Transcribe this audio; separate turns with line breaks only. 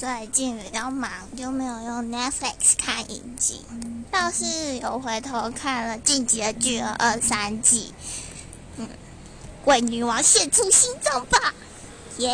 最近比较忙，就没有用 Netflix 看影集，倒是有回头看了《进击的巨人》二三季。嗯，为女王献出心脏吧！耶！